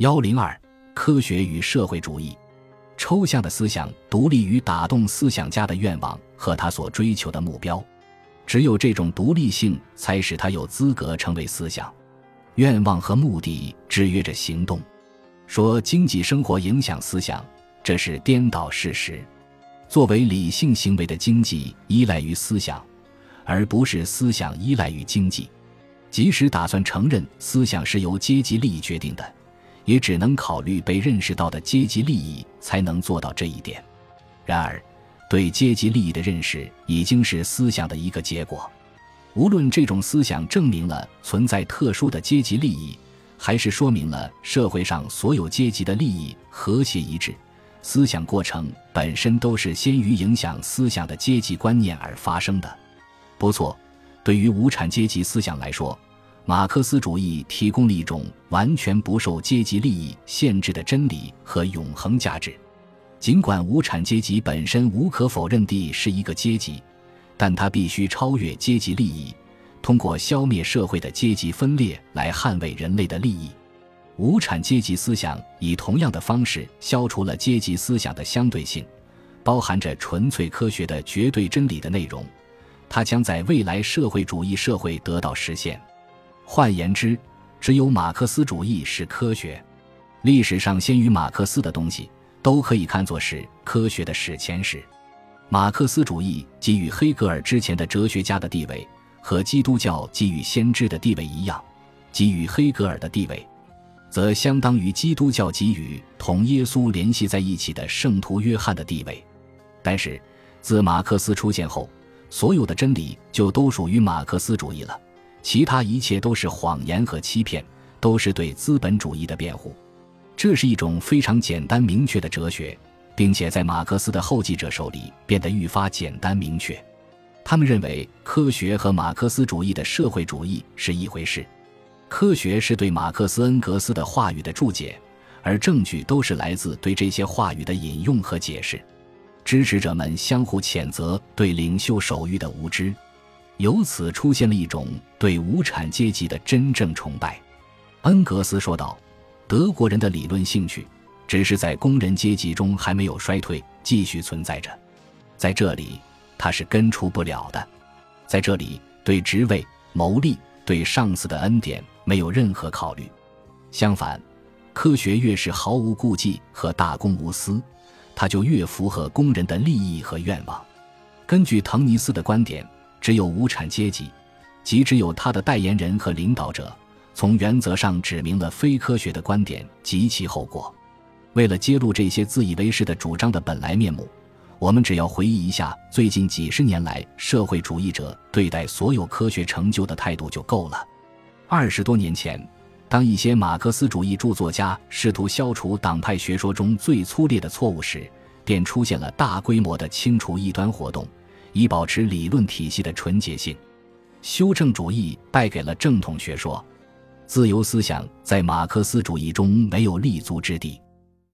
幺零二，科学与社会主义。抽象的思想独立于打动思想家的愿望和他所追求的目标，只有这种独立性才使他有资格成为思想。愿望和目的制约着行动。说经济生活影响思想，这是颠倒事实。作为理性行为的经济依赖于思想，而不是思想依赖于经济。即使打算承认思想是由阶级利益决定的，也只能考虑被认识到的阶级利益，才能做到这一点。然而，对阶级利益的认识已经是思想的一个结果。无论这种思想证明了存在特殊的阶级利益，还是说明了社会上所有阶级的利益和谐一致。思想过程本身都是先于影响思想的阶级观念而发生的。不错，对于无产阶级思想来说，马克思主义提供了一种完全不受阶级利益限制的真理和永恒价值。尽管无产阶级本身无可否认地是一个阶级，但它必须超越阶级利益，通过消灭社会的阶级分裂来捍卫人类的利益。无产阶级思想以同样的方式消除了阶级思想的相对性，包含着纯粹科学的绝对真理的内容。它将在未来社会主义社会得到实现。换言之，只有马克思主义是科学。历史上先于马克思的东西都可以看作是科学的史前史。马克思主义给予黑格尔之前的哲学家的地位，和基督教给予先知的地位一样，给予黑格尔的地位。则相当于基督教给予同耶稣联系在一起的圣徒约翰的地位，但是自马克思出现后，所有的真理就都属于马克思主义了，其他一切都是谎言和欺骗，都是对资本主义的辩护。这是一种非常简单明确的哲学，并且在马克思的后继者手里变得愈发简单明确。他们认为科学和马克思主义的社会主义是一回事。科学是对马克思恩格斯的话语的注解，而证据都是来自对这些话语的引用和解释。支持者们相互谴责对领袖手谕的无知，由此出现了一种对无产阶级的真正崇拜。恩格斯说道：“德国人的理论兴趣，只是在工人阶级中还没有衰退，继续存在着。在这里，它是根除不了的。在这里，对职位、谋利、对上司的恩典。”没有任何考虑，相反，科学越是毫无顾忌和大公无私，它就越符合工人的利益和愿望。根据滕尼斯的观点，只有无产阶级，即只有他的代言人和领导者，从原则上指明了非科学的观点及其后果。为了揭露这些自以为是的主张的本来面目，我们只要回忆一下最近几十年来社会主义者对待所有科学成就的态度就够了。二十多年前，当一些马克思主义著作家试图消除党派学说中最粗劣的错误时，便出现了大规模的清除异端活动，以保持理论体系的纯洁性。修正主义败给了正统学说，自由思想在马克思主义中没有立足之地。